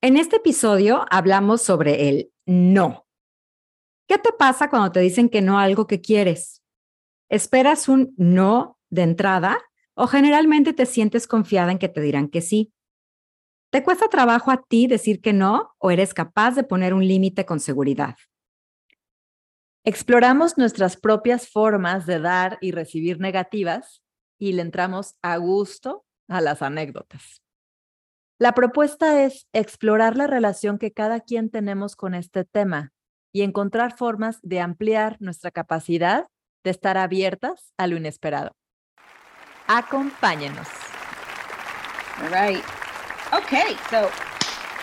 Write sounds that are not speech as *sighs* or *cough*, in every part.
En este episodio hablamos sobre el no. ¿Qué te pasa cuando te dicen que no a algo que quieres? ¿Esperas un no de entrada o generalmente te sientes confiada en que te dirán que sí? ¿Te cuesta trabajo a ti decir que no o eres capaz de poner un límite con seguridad? Exploramos nuestras propias formas de dar y recibir negativas y le entramos a gusto a las anécdotas. La propuesta es explorar la relación que cada quien tenemos con este tema y encontrar formas de ampliar nuestra capacidad de estar abiertas a lo inesperado. Acompáñenos. All right. Okay, so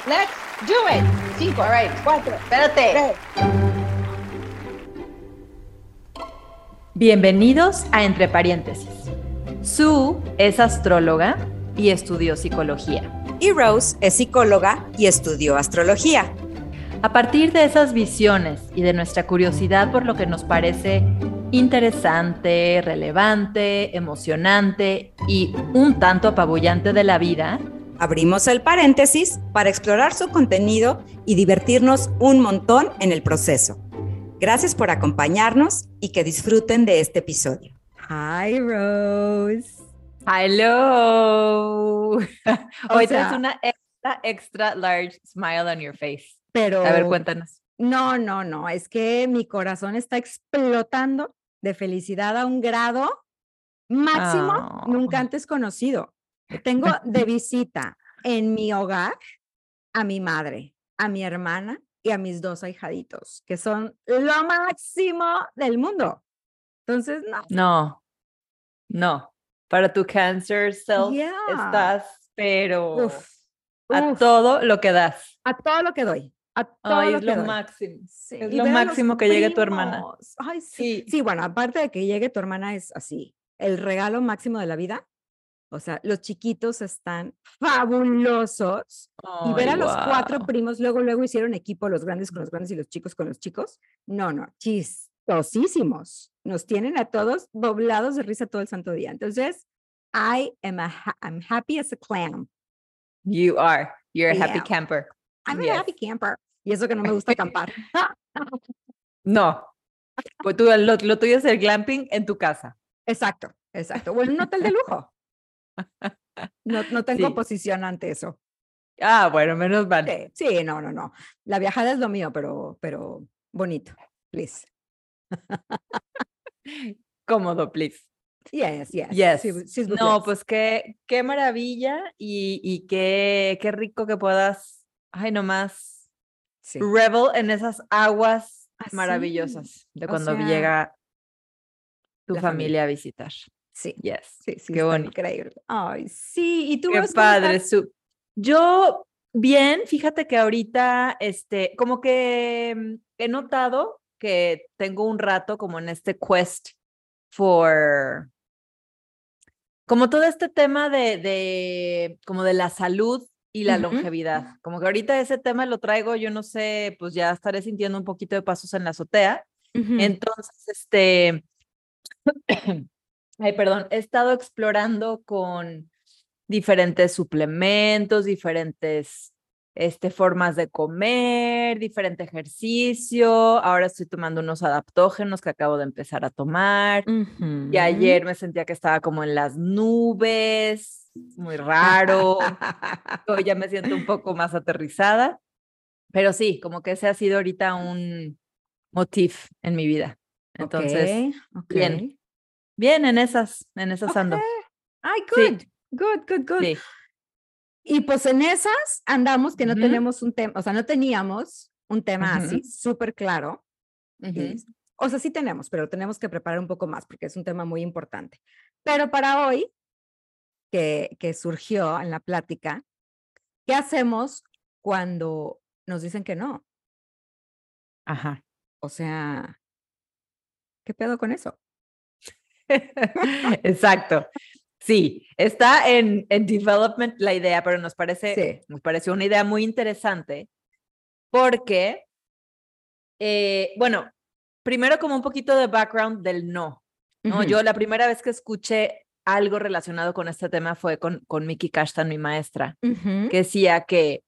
let's do it. Cinco, all right, cuatro, espérate. Bienvenidos a Entre Paréntesis. Sue es astróloga y estudió psicología. Y Rose es psicóloga y estudió astrología. A partir de esas visiones y de nuestra curiosidad por lo que nos parece interesante, relevante, emocionante y un tanto apabullante de la vida, abrimos el paréntesis para explorar su contenido y divertirnos un montón en el proceso. Gracias por acompañarnos y que disfruten de este episodio. Hi, Rose. Hello. *laughs* Hoy tienes una extra, extra large smile on your face. Pero. A ver, cuéntanos. No, no, no. Es que mi corazón está explotando de felicidad a un grado máximo nunca antes conocido. Tengo de visita en mi hogar a mi madre, a mi hermana y a mis dos ahijaditos, que son lo máximo del mundo. Entonces, no. No, no. Para tu cancer self estás, pero a todo lo que das. A todo lo que doy. A todo lo es lo máximo. Es lo máximo que llegue tu hermana. Ay, sí. sí. bueno, aparte de que llegue tu hermana es así. El regalo máximo de la vida. O sea, los chiquitos están fabulosos. y ver a los cuatro primos, luego, luego hicieron equipo, los grandes con los grandes y los chicos con los chicos. No, no, chistosísimos. Nos tienen a todos doblados de risa todo el santo día. Entonces, I am a I'm happy as a clam. You are. You're a happy camper. I'm a happy camper. Y eso que no me gusta acampar. *laughs* no. Pues tú, lo, tuyo es el glamping en tu casa. Exacto, exacto. Bueno, un hotel de lujo. *laughs* No, no tengo posición ante eso. Ah, bueno, menos mal. Sí, no, no, no. La viajada es lo mío, pero, pero bonito, please. Cómodo, please. Yes, yes. yes. no, pues qué, qué maravilla y, y qué, qué rico que puedas, ay, nomás, sí. revel en esas aguas maravillosas de cuando llega tu familia, a visitar. Sí. Yes. Sí, sí. Qué bonito. Increíble. Ay, sí. ¿Y tú Qué padre. Su... Yo, bien, fíjate que ahorita, este, como que mm, he notado que tengo un rato como en este quest for como todo este tema de, de como de la salud y la longevidad. Como que ahorita ese tema lo traigo, yo no sé, pues ya estaré sintiendo un poquito de pasos en la azotea. Entonces, este, *coughs* ay, perdón, he estado explorando con diferentes suplementos, diferentes este, formas de comer, diferente ejercicio. Ahora estoy tomando unos adaptógenos que acabo de empezar a tomar. Y ayer me sentía que estaba como en las nubes, muy raro. *laughs* Hoy ya me siento un poco más aterrizada. Pero sí, como que ese ha sido ahorita un motif en mi vida. Entonces, bien. Bien en esas, en esas ando. Ay, good, good, good, good. Y pues en esas andamos que no tenemos un tema, o sea, no teníamos un tema así súper claro. O sea, sí tenemos, pero tenemos que preparar un poco más porque es un tema muy importante. Pero para hoy, que, que surgió en la plática, ¿qué hacemos cuando nos dicen que no? Ajá. O sea, ¿qué pedo con eso? *laughs* Exacto. Sí, está en, en development la idea, pero nos parece, nos pareció una idea muy interesante porque, eh, bueno, primero como un poquito de background del no. ¿no? Yo la primera vez que escuché algo relacionado con este tema fue con, con Mickey Kashtan, mi maestra, que decía que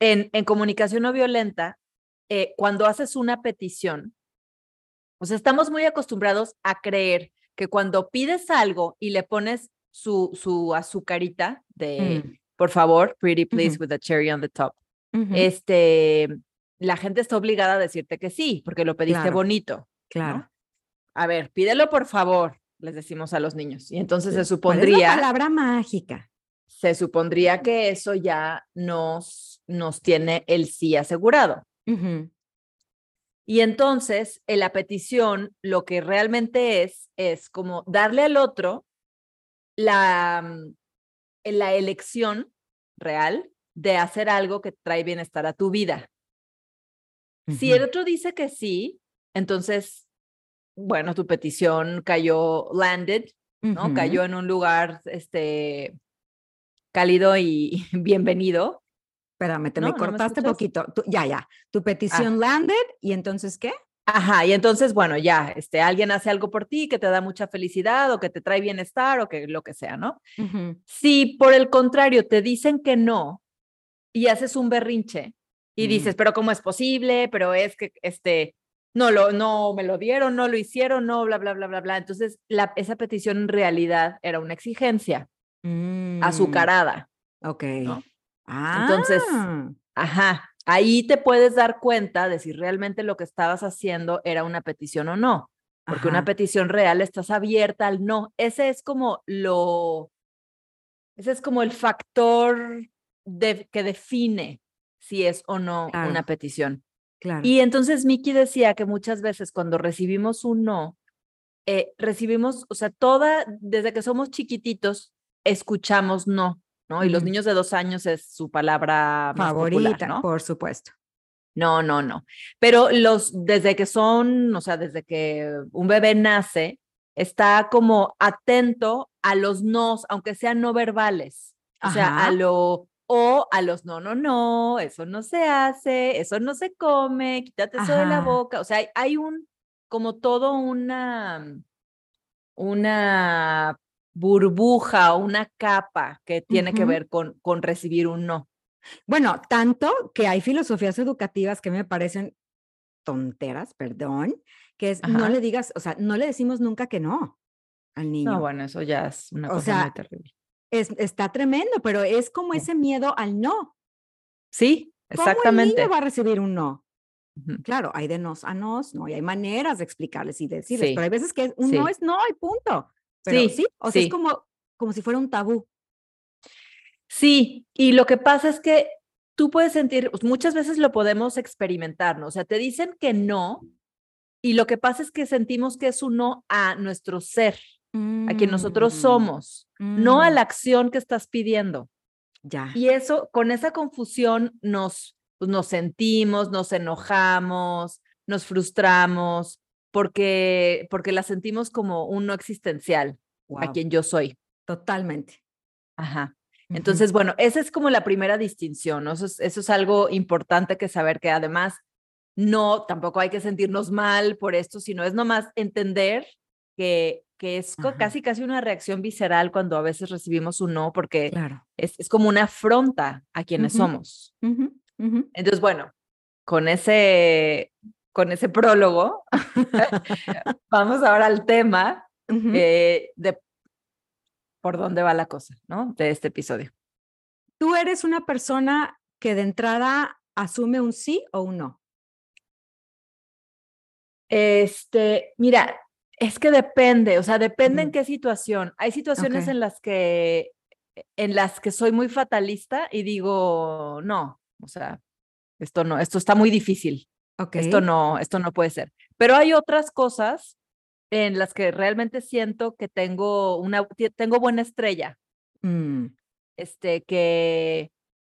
en, en comunicación no violenta, eh, cuando haces una petición, o sea, estamos muy acostumbrados a creer que cuando pides algo y le pones su, su azucarita de, Mm. por favor, pretty please with a cherry on the top, este, la gente está obligada a decirte que sí, porque lo pediste Claro. bonito. claro. A ver, pídelo por favor, les decimos a los niños. Y entonces se ¿Cuál es la supondría, palabra mágica. se supondría que eso ya nos, nos tiene el sí asegurado. Y entonces, en la petición, lo que realmente es, es como darle al otro la, mm, la elección real de hacer algo que trae bienestar a tu vida. Si el otro dice que sí, entonces, bueno, tu petición cayó landed, ¿no? Cayó en un lugar, este, cálido y *laughs* bienvenido. Espérame, te ¿No? me ¿No me cortaste escuchas? poquito. Tú- ya, ya. Tu petición landed y entonces ¿qué? Ajá, y entonces, bueno, ya, este, alguien hace algo por ti que te da mucha felicidad o que te trae bienestar o que lo que sea, ¿no? Ujú, Si por el contrario te dicen que no y haces un berrinche y Mm. dices, pero ¿cómo es posible? Pero es que, este, no lo, no me lo dieron, no lo hicieron, no, bla, bla, bla, bla, bla. Entonces, la, esa petición en realidad era una exigencia mm, azucarada. Ok. ¿no? Ah, Entonces, Ajá, ahí te puedes dar cuenta de si realmente lo que estabas haciendo era una petición o no. Porque una petición real estás abierta al no. Ese es como lo, ese es como el factor de- que define si es o no Claro. una petición. claro. Y entonces Miki decía que muchas veces cuando recibimos un no, eh, recibimos, o sea, toda, desde que somos chiquititos, escuchamos no, ¿no? Y los niños de dos años es su palabra Favorita, popular, ¿no? por supuesto. No, no, no. Pero los, desde que son, o sea, desde que un bebé nace, está como atento a los nos, aunque sean no verbales. O sea, a Ajá. lo, o a los no, no, no, eso no se hace, eso no se come, quítate eso de la Ajá. boca. O sea, hay, hay un, como todo una, una burbuja o una capa que tiene que ver con, con recibir un no. Bueno, tanto que hay filosofías educativas que me parecen tonteras, perdón, que es no le digas, o sea, no le decimos nunca que no al niño. No, bueno, eso ya es una O cosa sea, muy terrible. Es, está tremendo, pero es como Sí. ese miedo al no. Sí, ¿Cómo el exactamente. niño va a recibir un no? Claro, hay de nos a nos, ¿no? Y hay maneras de explicarles y decirles, Sí, pero hay veces que un no sí. es no y punto. Pero Sí, sí, o sea, es como, como si fuera un tabú. Sí, y lo que pasa es que tú puedes sentir, pues, muchas veces lo podemos experimentar, ¿no? O sea, te dicen que no, y lo que pasa es que sentimos que es un no a nuestro ser, a quien nosotros Mm, somos, no a mm, la acción que estás pidiendo. Ya. Y eso, con esa confusión, nos, pues, nos sentimos, nos enojamos, nos frustramos, porque, porque la sentimos como un no existencial a quien yo soy. Totalmente. Ajá. Entonces, bueno, esa es como la primera distinción, ¿no? Eso es, eso es algo importante que saber que además no, tampoco hay que sentirnos mal por esto, sino es nomás entender que, que es Ajá. casi casi una reacción visceral cuando a veces recibimos un no, porque Claro. es, es como una afronta a quienes somos. Entonces, bueno, con ese, con ese prólogo, *laughs* vamos ahora al tema eh, de por dónde va la cosa, ¿no? De este episodio. Tú eres una persona que de entrada asume un sí o un no. Este, mira, es que depende, o sea, depende en qué situación. Hay situaciones en las que en las que soy muy fatalista y digo, no, o sea, esto no, esto está muy difícil. Ok. Esto no, esto no puede ser. Pero hay otras cosas en las que realmente siento que tengo una tengo buena estrella, Mm, este que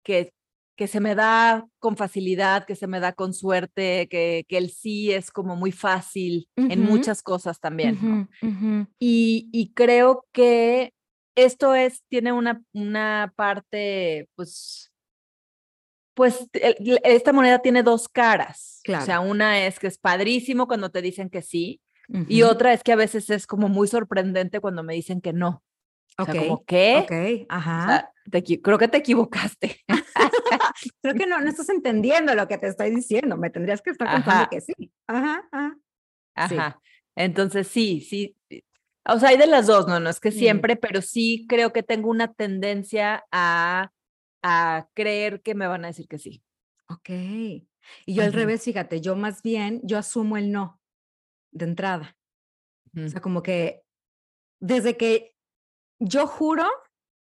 que que se me da con facilidad, que se me da con suerte, que, que el sí es como muy fácil en Ujú. muchas cosas también. ¿no? ujú, ujú. Y, y creo que esto es, tiene una, una parte, pues, pues el- esta moneda tiene dos caras. O sea, Claro. una es que es padrísimo cuando te dicen que sí, y Ujú. otra es que a veces es como muy sorprendente cuando me dicen que no. O sea, Ok, como, ¿qué? Ok, O ajá. sea, te creo que te equivocaste. *laughs* Creo que no, no *laughs* estás entendiendo lo que te estoy diciendo. Me tendrías que estar contando Ajá. que sí. Ajá, ajá. Sí. Ajá. Entonces, sí, sí. eh, O sea, hay de las dos, no, no es que Mm. siempre, pero sí creo que tengo una tendencia a, a creer que me van a decir que sí. Ok. Y yo al Ujú. revés, fíjate, yo más bien, yo asumo el no de entrada. O Ujú. sea, como que desde que yo juro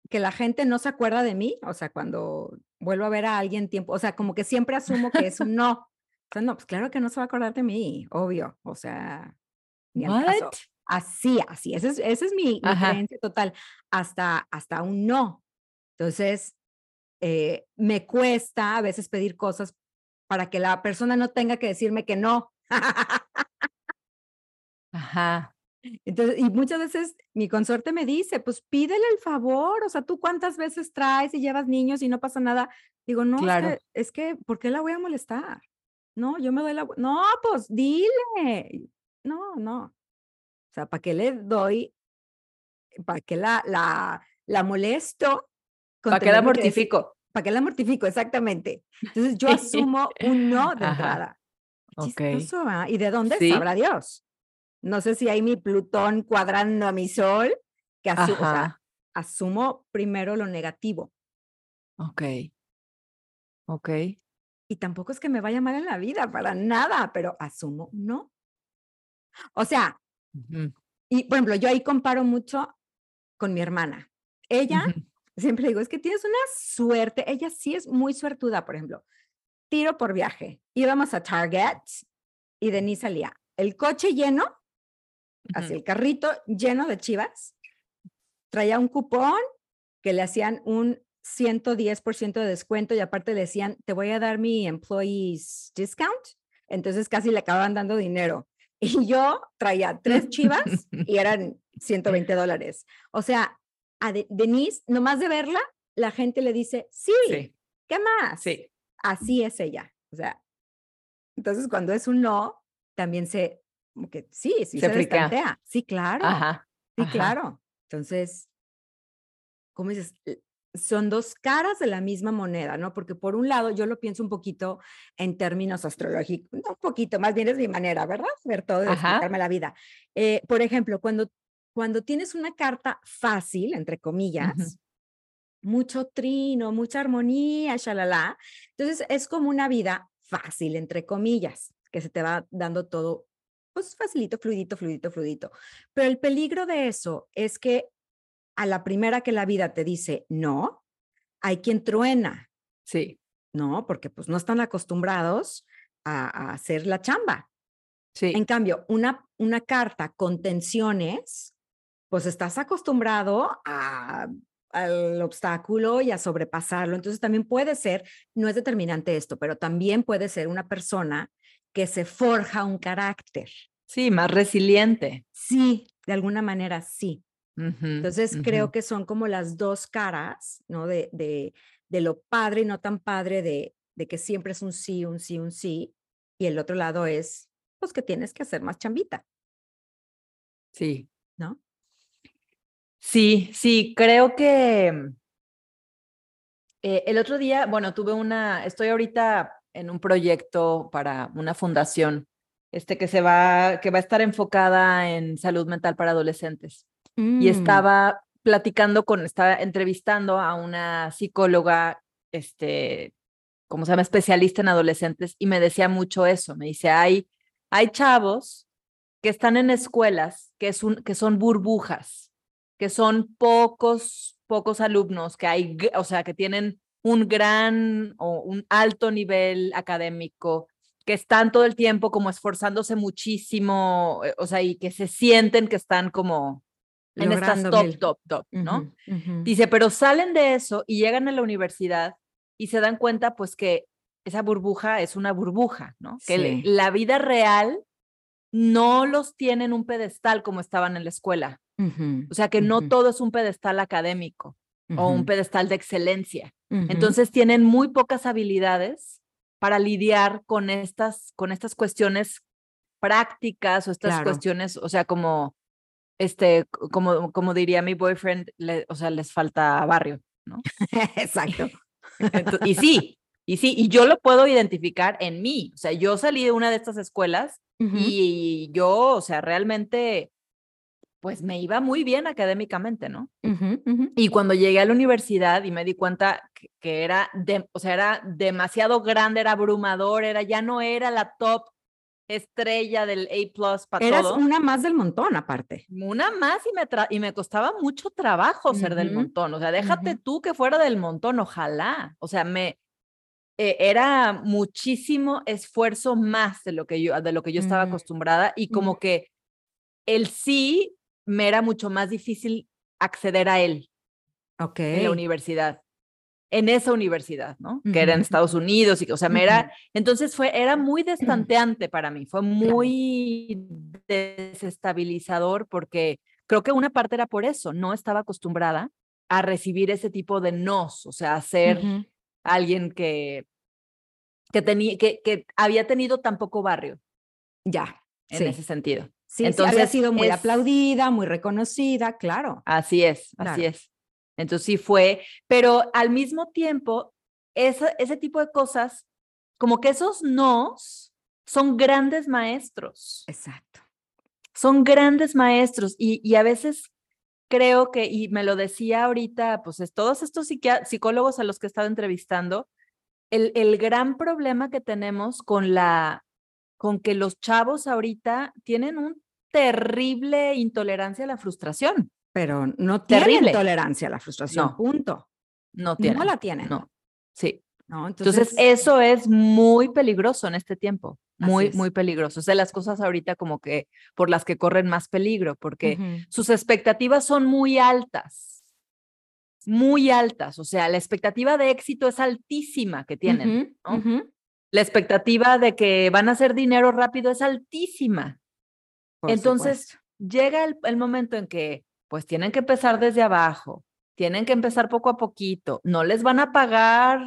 que la gente no se acuerda de mí, o sea, cuando vuelvo a ver a alguien tiempo, o sea, como que siempre asumo que es un no. O sea, no, pues claro que no se va a acordar de mí, obvio. O sea, ni al caso. Así, así, esa es, esa es mi, mi Ajá. creencia total, hasta, hasta un no. Entonces, eh, me cuesta a veces pedir cosas para que la persona no tenga que decirme que no. Ajá. Entonces, y muchas veces mi consorte me dice, pues pídele el favor, o sea, tú cuántas veces traes y llevas niños y no pasa nada. Digo, no, Claro. es, que, es que, ¿por qué la voy a molestar? No, yo me doy la... No, pues dile. No, no. O sea, ¿para qué le doy? ¿Para qué la, la, la molesto? ¿Para qué la tenerle que mortifico? ¿Para qué la mortifico? Exactamente. Entonces yo *laughs* asumo un no de entrada. Chistoso, ¿ah? ¿Y de dónde Sí. sabrá Dios? No sé si hay mi Plutón cuadrando a mi Sol, que asu- o sea, Ajá. asumo primero lo negativo. Ok. Ok. Y tampoco es que me vaya mal en la vida, para nada, pero asumo no. O sea, y por ejemplo, yo ahí comparo mucho con mi hermana. Ella. Siempre digo, es que tienes una suerte, ella sí es muy suertuda, por ejemplo. Tiro por viaje. Íbamos a Target y Denise salía. El coche lleno, así Ujú. el carrito lleno de chivas. Traía un cupón que le hacían un 110% de descuento y aparte le decían, te voy a dar mi employees discount. Entonces casi le acababan dando dinero. *laughs* Y yo traía tres *laughs* chivas y eran 120 *laughs* dólares. O sea, a De- Denise, nomás de verla, la gente le dice, sí, Sí, ¿qué más? sí. Así es ella. O sea, entonces cuando es un no, también se, como que sí, sí Se se, destantea. Sí, claro. Ajá. Sí, ajá. claro. Entonces, ¿cómo dices? Son dos caras de la misma moneda, ¿no? Porque por un lado yo lo pienso un poquito en términos astrológicos, no un poquito, más bien es mi manera, ¿verdad? Ver todo y explicarme la vida. Eh, por ejemplo, cuando, cuando tienes una carta fácil, entre comillas, mucho trino, mucha armonía, shalala, entonces es como una vida fácil, entre comillas, que se te va dando todo, pues facilito, fluidito, fluidito, fluidito. Pero el peligro de eso es que a la primera que la vida te dice no, hay quien truena, Sí, ¿no? Porque pues no están acostumbrados a, a hacer la chamba. sí. En cambio, una, una carta con tensiones, pues estás acostumbrado a, al obstáculo y a sobrepasarlo. Entonces también puede ser, no es determinante esto, pero también puede ser una persona que se forja un carácter. Sí, más resiliente. Sí, de alguna manera sí. Entonces creo que son como las dos caras, ¿no? De, de, de lo padre y no tan padre de, de que siempre es un sí, un sí, un sí. Y el otro lado es, pues que tienes que hacer más chambita, Sí, ¿no? Sí, sí, creo que eh, el otro día, bueno, tuve una, estoy ahorita en un proyecto para una fundación, este que se va, que va a estar enfocada en salud mental para adolescentes. y Mm, estaba platicando con, estaba entrevistando a una psicóloga, este, como se llama, especialista en adolescentes, y me decía mucho eso. Me dice, hay, hay chavos que están en escuelas que, es un, que son burbujas, que son pocos, pocos alumnos, que hay, o sea, que tienen un gran o un alto nivel académico, que están todo el tiempo como esforzándose muchísimo, eh, o sea, y que se sienten que están como en estas top, mil. top, top, ¿no? Dice, pero salen de eso y llegan a la universidad y se dan cuenta pues que esa burbuja es una burbuja, ¿no? Que Sí. la vida real no los tiene en un pedestal como estaban en la escuela. Ujú, O sea, que no todo es un pedestal académico o un pedestal de excelencia. Entonces tienen muy pocas habilidades para lidiar con estas, con estas cuestiones prácticas o estas Claro. cuestiones, o sea, como este, como, como diría mi boyfriend, o sea, les falta barrio, ¿no? *laughs* Exacto. y sí, y sí, y yo lo puedo identificar en mí. O sea, yo salí de una de estas escuelas y yo, o sea, realmente, pues me iba muy bien académicamente, ¿no? Y cuando llegué a la universidad y me di cuenta que, era, de, o sea, era demasiado grande, era abrumador, era, ya no era la top estrella del A para Eras una más del montón, aparte. Una más y me, y me costaba mucho trabajo ser del montón. O sea, déjate tú que fuera del montón, ojalá. O sea, me eh, era muchísimo esfuerzo más de lo que yo, de lo que yo estaba acostumbrada y como que el sí me era mucho más difícil acceder a él. Ok. En la universidad en esa universidad, ¿no? Que era en Estados Unidos y que, o sea, me era, entonces fue, era muy *clears throat* destanteante para mí, fue muy desestabilizador porque creo que una parte era por eso, no estaba acostumbrada a recibir ese tipo de nos, o sea, a ser alguien que, que, tenía, que, que había tenido tan poco barrio. Ya. En ese sentido. Sí, entonces había sido muy aplaudida, muy reconocida, claro. Así es, así es. Entonces sí fue, pero al mismo tiempo, ese, ese tipo de cosas, como que esos nos son grandes maestros. Exacto. Son grandes maestros y, y a veces creo que, y me lo decía ahorita, pues es, todos estos psicólogos a los que he estado entrevistando, el, el gran problema que tenemos con la, con que los chavos ahorita tienen un terrible intolerancia a la frustración pero no tienen tolerancia a la frustración, punto. No tienen. No la tienen. No, sí. No, entonces, eso es muy peligroso en este tiempo, muy, muy peligroso. O sea, las cosas ahorita como que por las que corren más peligro, porque sus expectativas son muy altas, muy altas. O sea, la expectativa de éxito es altísima que tienen. La expectativa de que van a hacer dinero rápido es altísima. Entonces, llega el momento en que pues tienen que empezar desde abajo, tienen que empezar poco a poquito, no les van a pagar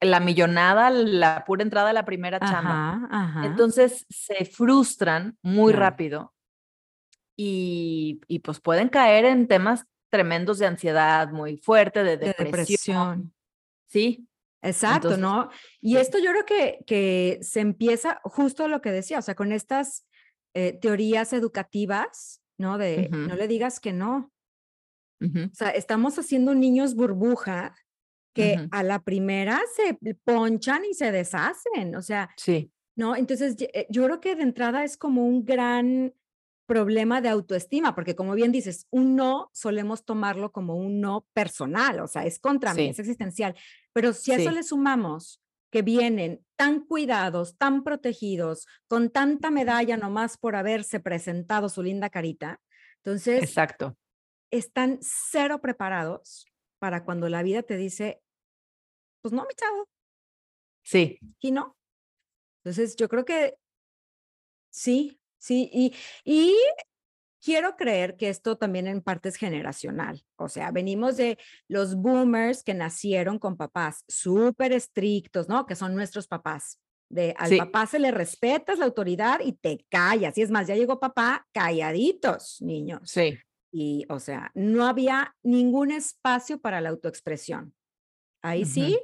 la millonada, la pura entrada a la primera chamba. Entonces se frustran muy rápido y, y, pues pueden caer en temas tremendos de ansiedad muy fuerte, de depresión. Sí. Exacto, ¿no? Y esto yo creo que, que se empieza justo lo que decía, o sea, con estas eh, teorías educativas ¿no? De no le digas que no. O sea, estamos haciendo niños burbuja que a la primera se ponchan y se deshacen, o sea, sí. ¿no? Entonces, eh, yo creo que de entrada es como un gran problema de autoestima, porque como bien dices, un no solemos tomarlo como un no personal, o sea, es contra mí, es existencial, pero si a eso le sumamos que vienen tan cuidados, tan protegidos, con tanta medalla nomás por haberse presentado su linda carita. Entonces, Exacto. están cero preparados para cuando la vida te dice, pues no, mi chavo. Sí. Y no. Entonces, yo creo que sí, sí. Y, y quiero creer que esto también en parte es generacional. O sea, venimos de los boomers que nacieron con papás súper estrictos, ¿no? Que son nuestros papás. De al papá se le respetas la autoridad y te callas. Y es más, ya llegó papá calladitos, niños. Sí. Y, o sea, no había ningún espacio para la autoexpresión. Ahí sí,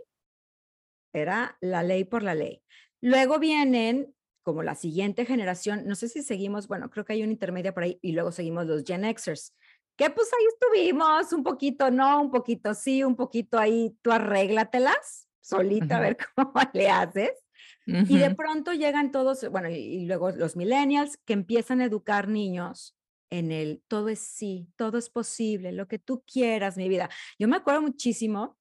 era la ley por la ley. Luego vienen como la siguiente generación, no sé si seguimos, bueno, creo que hay una intermedia por ahí y luego seguimos los Gen Xers, que pues ahí estuvimos, un poquito no, un poquito sí, un poquito ahí, tú arréglatelas solita a ver *laughs* cómo le haces. Y de pronto llegan todos, bueno, y, luego los millennials que empiezan a educar niños en el todo es sí, todo es posible, lo que tú quieras, mi vida. Yo me acuerdo muchísimo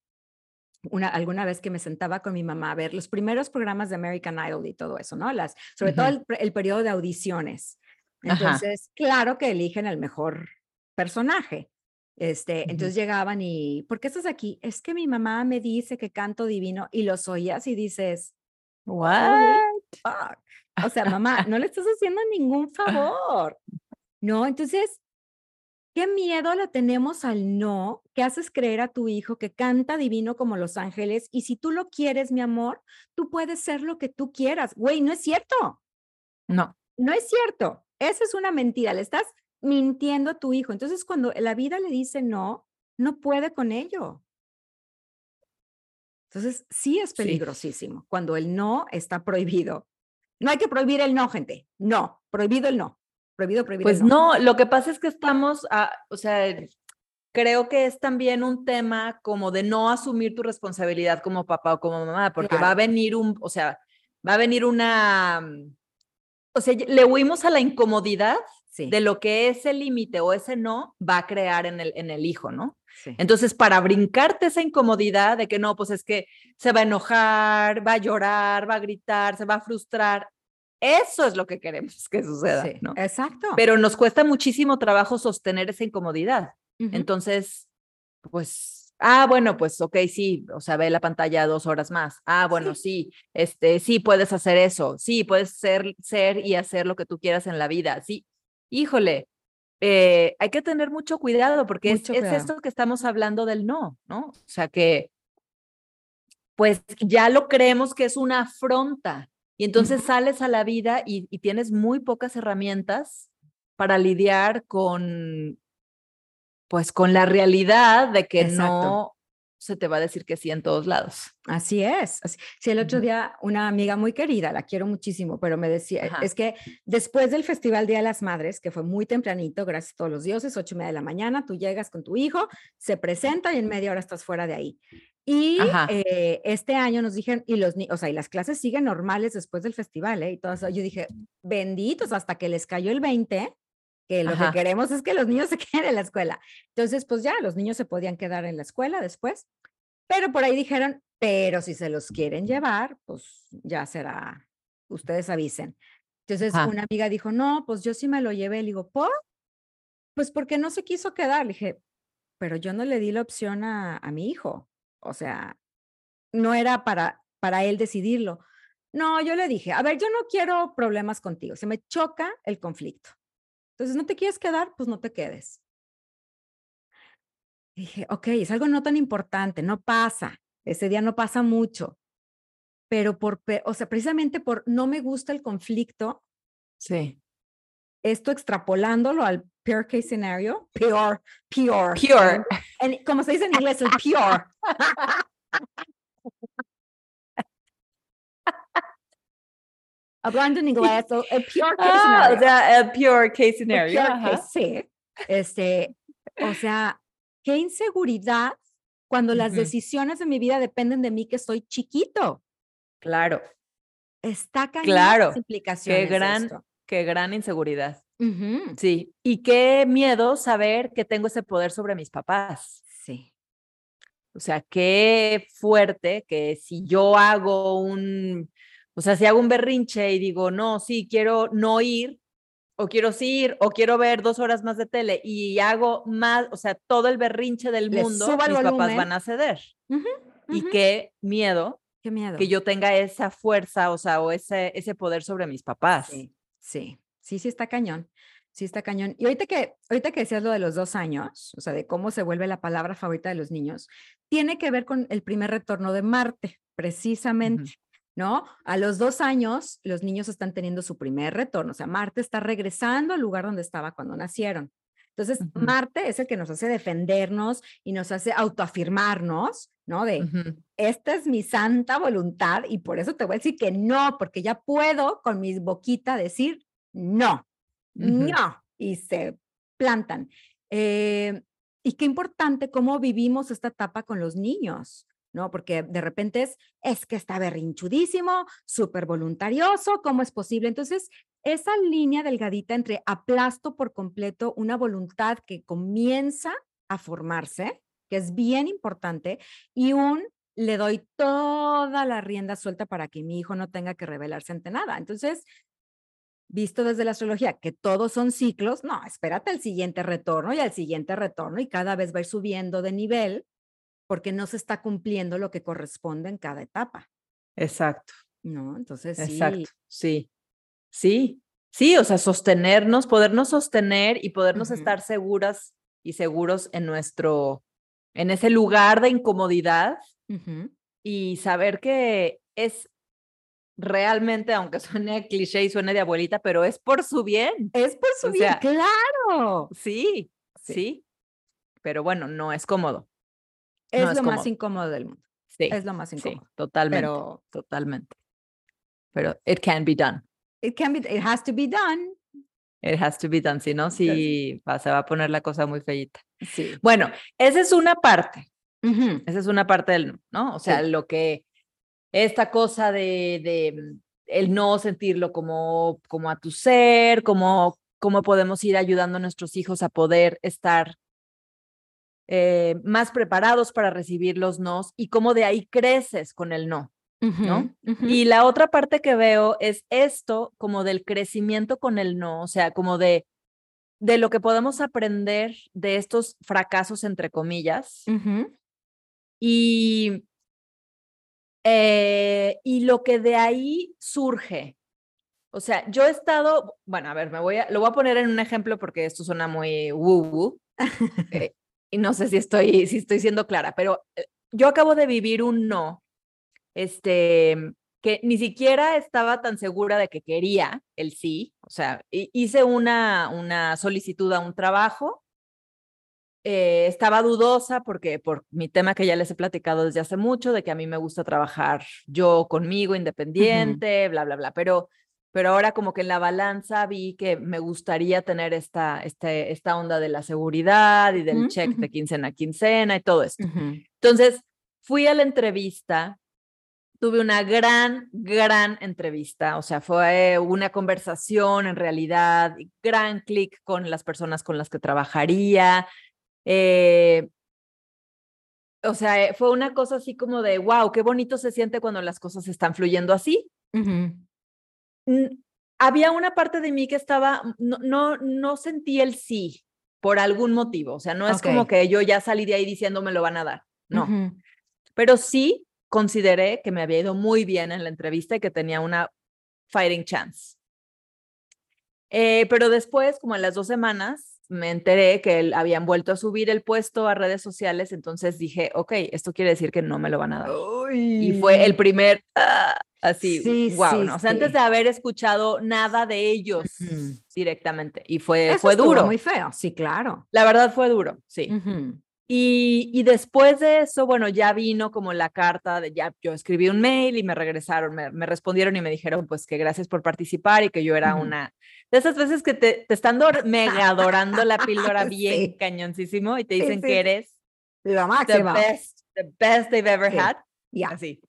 una, alguna vez que me sentaba con mi mamá a ver los primeros programas de American Idol y todo eso, ¿no? Las, sobre todo el, periodo de audiciones. Entonces, claro que eligen el mejor personaje. Este, Entonces llegaban y, ¿por qué estás aquí? Es que mi mamá me dice que canto divino y los oías y dices, What? *laughs* O sea, mamá, no le estás haciendo ningún favor. No, entonces ¿Qué miedo le tenemos al no que haces creer a tu hijo que canta divino como los ángeles? Y si tú lo quieres, mi amor, tú puedes ser lo que tú quieras. Güey, no es cierto. No. No es cierto. Esa es una mentira. Le estás mintiendo a tu hijo. Entonces, cuando la vida le dice no, no puede con ello. Entonces, sí es peligrosísimo cuando el no está prohibido. No hay que prohibir el no, gente. No, prohibido el no. Prohibido, prohibido. Pues no. lo que pasa es que estamos, o sea, creo que es también un tema como de no asumir tu responsabilidad como papá o como mamá, porque va a venir un, o sea, va a venir una, o sea, le huimos a la incomodidad de lo que ese límite o ese no va a crear en el, en el hijo, ¿no? Entonces, para brincarte esa incomodidad de que no, pues es que se va a enojar, va a llorar, va a gritar, se va a frustrar, eso es lo que queremos que suceda, ¿no? Exacto. Pero nos cuesta muchísimo trabajo sostener esa incomodidad. Entonces, pues, ah, bueno, pues, ok, sí, o sea, ve la pantalla dos horas más. Ah, bueno, sí. este, sí, puedes hacer eso. Sí, puedes ser, ser y hacer lo que tú quieras en la vida. Sí, híjole, eh, hay que tener mucho cuidado porque es, esto que estamos hablando del no, ¿no? O sea que, pues ya lo creemos que es una afronta y entonces sales a la vida y, tienes muy pocas herramientas para lidiar con, pues con la realidad de que no se te va a decir que sí en todos lados. Así es. Así. Sí, el otro día una amiga muy querida, la quiero muchísimo, pero me decía, es que después del Festival Día de las Madres, que fue muy tempranito, gracias a todos los dioses, ocho y media de la mañana, tú llegas con tu hijo, se presenta y en media hora estás fuera de ahí. Y eh, este año nos dijeron, y los o sea, y las clases siguen normales después del festival, ¿eh? Y todo eso. Yo dije, benditos, hasta que les cayó el 20, que lo que queremos es que los niños *laughs* se queden en la escuela. Entonces, pues ya, los niños se podían quedar en la escuela después, pero por ahí dijeron, pero si se los quieren llevar, pues ya será, ustedes avisen. Entonces, una amiga dijo, no, pues yo sí me lo llevé. Le digo, ¿por? Pues porque no se quiso quedar. Le dije, pero yo no le di la opción a, a mi hijo. O sea, no era para, para él decidirlo. No, yo le dije, a ver, yo no quiero problemas contigo, se me choca el conflicto. Entonces, no te quieres quedar, pues no te quedes. dije, ok, es algo no tan importante, no pasa, ese día no pasa mucho, pero por, o sea, precisamente por no me gusta el conflicto. Sí. Esto extrapolándolo al peor case scenario, peor, peor. Pure. como se dice en inglés, el pure. *laughs* hablando en inglés, el pure case ah, scenario. O sea, el pure case scenario. sí. Este, o sea, qué inseguridad cuando las decisiones de mi vida dependen de mí que estoy chiquito. Claro. Está cañón claro. implicaciones. Qué gran, qué gran inseguridad. Sí. Y qué miedo saber que tengo ese poder sobre mis papás. Sí. O sea, qué fuerte que si yo hago un, o sea, si hago un berrinche y digo, no, sí, quiero no ir, o quiero sí ir, o quiero ver dos horas más de tele y hago más, o sea, todo el berrinche del mundo, mis papás van a ceder. Y qué miedo, qué miedo que yo tenga esa fuerza, o sea, o ese, ese poder sobre mis papás. Sí, sí, sí, sí está cañón. Sí, está cañón. Y ahorita que, ahorita que decías lo de los dos años, o sea, de cómo se vuelve la palabra favorita de los niños, tiene que ver con el primer retorno de Marte, precisamente. ¿no? A los dos años, los niños están teniendo su primer retorno, o sea, Marte está regresando al lugar donde estaba cuando nacieron. Entonces, Marte es el que nos hace defendernos y nos hace autoafirmarnos, ¿no? De, esta es mi santa voluntad y por eso te voy a decir que no, porque ya puedo con mi boquita decir no, no, y se plantan. Eh, y qué importante cómo vivimos esta etapa con los niños. ¿no? Porque de repente es, es que está berrinchudísimo, súper voluntarioso, ¿cómo es posible? Entonces, esa línea delgadita entre aplasto por completo una voluntad que comienza a formarse, que es bien importante, y un le doy toda la rienda suelta para que mi hijo no tenga que revelarse ante nada. Entonces, visto desde la astrología que todos son ciclos, no, espérate el siguiente retorno y al siguiente retorno y cada vez va a ir subiendo de nivel porque no se está cumpliendo lo que corresponde en cada etapa. Exacto. ¿No? Entonces, Exacto. sí. Sí, sí, o sea, sostenernos, podernos sostener y podernos estar seguras y seguros en nuestro, en ese lugar de incomodidad y saber que es realmente, aunque suene cliché y suene de abuelita, pero es por su bien. Es por su O bien, sea, claro. Sí, Sí. sí, Pero bueno, no es cómodo. Es No, es lo más cómodo. incómodo del mundo. Sí, Es lo más sí, incómodo. totalmente, Pero totalmente. Pero it can be done. it can be, it has to be done. It has to be done, si no, sí, va- se va a poner la cosa muy feita. Sí. Bueno, esa es una parte. Ujú. Esa es una parte del no, ¿no? O sea, Sí. lo que, esta cosa de, de mm, el no sentirlo como, como a tu ser, como cómo podemos ir ayudando a nuestros hijos a poder estar eh, más preparados para recibir los nos y cómo de ahí creces con el no. ¿no? Y la otra parte que veo es esto como del crecimiento con el no, o sea, como de, de lo que podemos aprender de estos fracasos, entre comillas, y, eh, y lo que de ahí surge. O sea, yo he estado, bueno, a ver, me voy a, lo voy a poner en un ejemplo porque esto suena muy woo woo, eh, y no sé si estoy, si estoy siendo clara, pero eh, yo acabo de vivir un no, este, que ni siquiera estaba tan segura de que quería el sí, o sea, hi- hice una, una solicitud a un trabajo, eh, estaba dudosa porque por mi tema que ya les he platicado desde hace mucho, de que a mí me gusta trabajar yo conmigo, independiente, bla, bla, bla, pero, pero ahora como que en la balanza vi que me gustaría tener esta, este, esta onda de la seguridad y del Ujú, check de quincena a quincena y todo esto. Ujú. Entonces, fui a la entrevista, tuve una gran, gran entrevista, o sea, fue una conversación en realidad, gran clic con las personas con las que trabajaría. Eh, o sea, eh, fue una cosa así como de, wow, qué bonito se siente cuando las cosas están fluyendo así. Mm, Había una parte de mí que estaba, no, no, no sentí el sí por algún motivo, o sea, no es como que yo ya salí de ahí diciendo me lo van a dar, no. Pero sí consideré que me había ido muy bien en la entrevista y que tenía una fighting chance. Eh, pero después, como en las dos semanas, me enteré que el- habían vuelto a subir el puesto a redes sociales, entonces dije, ok, esto quiere decir que no me lo van a dar. Y fue el primer, ah, así, Sí, wow, sí, ¿no? O sea, antes sí. de haber escuchado nada de ellos Ujú. directamente. Y fue, Eso fue duro. muy feo, sí, claro. La verdad fue duro, sí. Ujú. Y, y después de eso, bueno, ya vino como la carta de ya, yo escribí un mail y me regresaron, me, me respondieron y me dijeron pues que gracias por participar y que yo era Ujú. una de esas veces que te, te están mega adorando la píldora *laughs* bien Sí. cañoncísimo y te dicen sí, que sí. eres La the máxima. best, the best they've ever had. Ya. Así.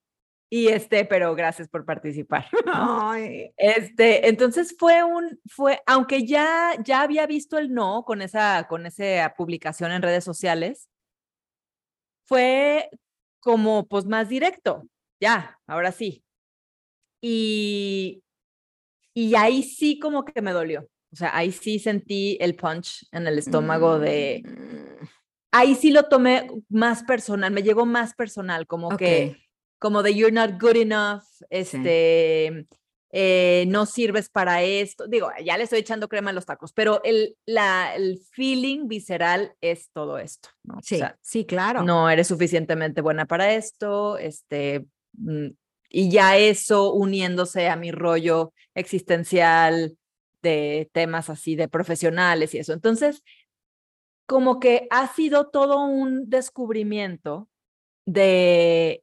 Y este, pero gracias por participar. *laughs* Ay. Este, entonces fue un, fue, aunque ya, ya había visto el no con esa, con esa publicación en redes sociales, fue como pues más directo, ya, ahora sí. Y, y ahí sí como que me dolió. O sea, ahí sí sentí el punch en el estómago de, Mm, ahí sí lo tomé más personal, me llegó más personal, como que, como de you're not good enough, este, eh, no sirves para esto. Digo, ya le estoy echando crema a los tacos, pero el, la, el feeling visceral es todo esto, ¿no? O Sí, sea, sí, claro. no eres suficientemente buena para esto, este, mm, y ya eso uniéndose a mi rollo existencial de temas así de profesionales y eso. Entonces, como que ha sido todo un descubrimiento de,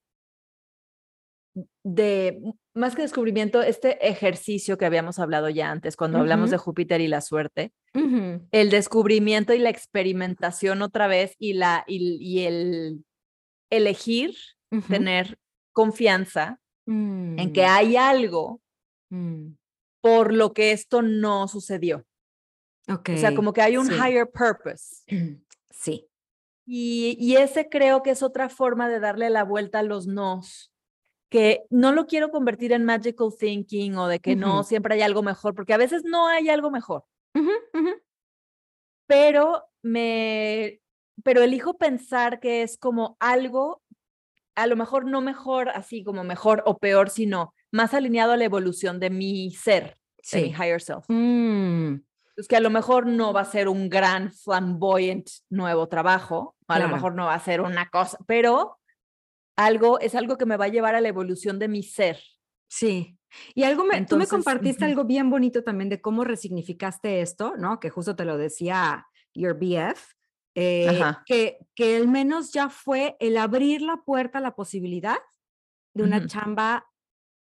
de, más que descubrimiento, este ejercicio que habíamos hablado ya antes, cuando hablamos de. Júpiter y la suerte, el descubrimiento y la experimentación otra vez y, la, y, y el elegir tener confianza en que Mm, hay algo mm, por lo que esto no sucedió. Ok. O sea, como que hay un sí. higher purpose. *clears throat* Sí. Y, y ese creo que es otra forma de darle la vuelta a los nos, que no lo quiero convertir en magical thinking o de que no, siempre hay algo mejor, porque a veces no hay algo mejor. Pero me, pero elijo pensar que es como algo, a lo mejor no mejor, así como mejor o peor, sino más alineado a la evolución de mi ser, de mi higher self. Mm, Es que a lo mejor no va a ser un gran flamboyant nuevo trabajo, a lo mejor no va a ser una cosa, pero algo es algo que me va a llevar a la evolución de mi ser. Sí. Y algo me, tú me compartiste algo bien bonito también de cómo resignificaste esto, ¿no? Que justo te lo decía Your BF, eh, que, que al menos ya fue el abrir la puerta a la posibilidad de una chamba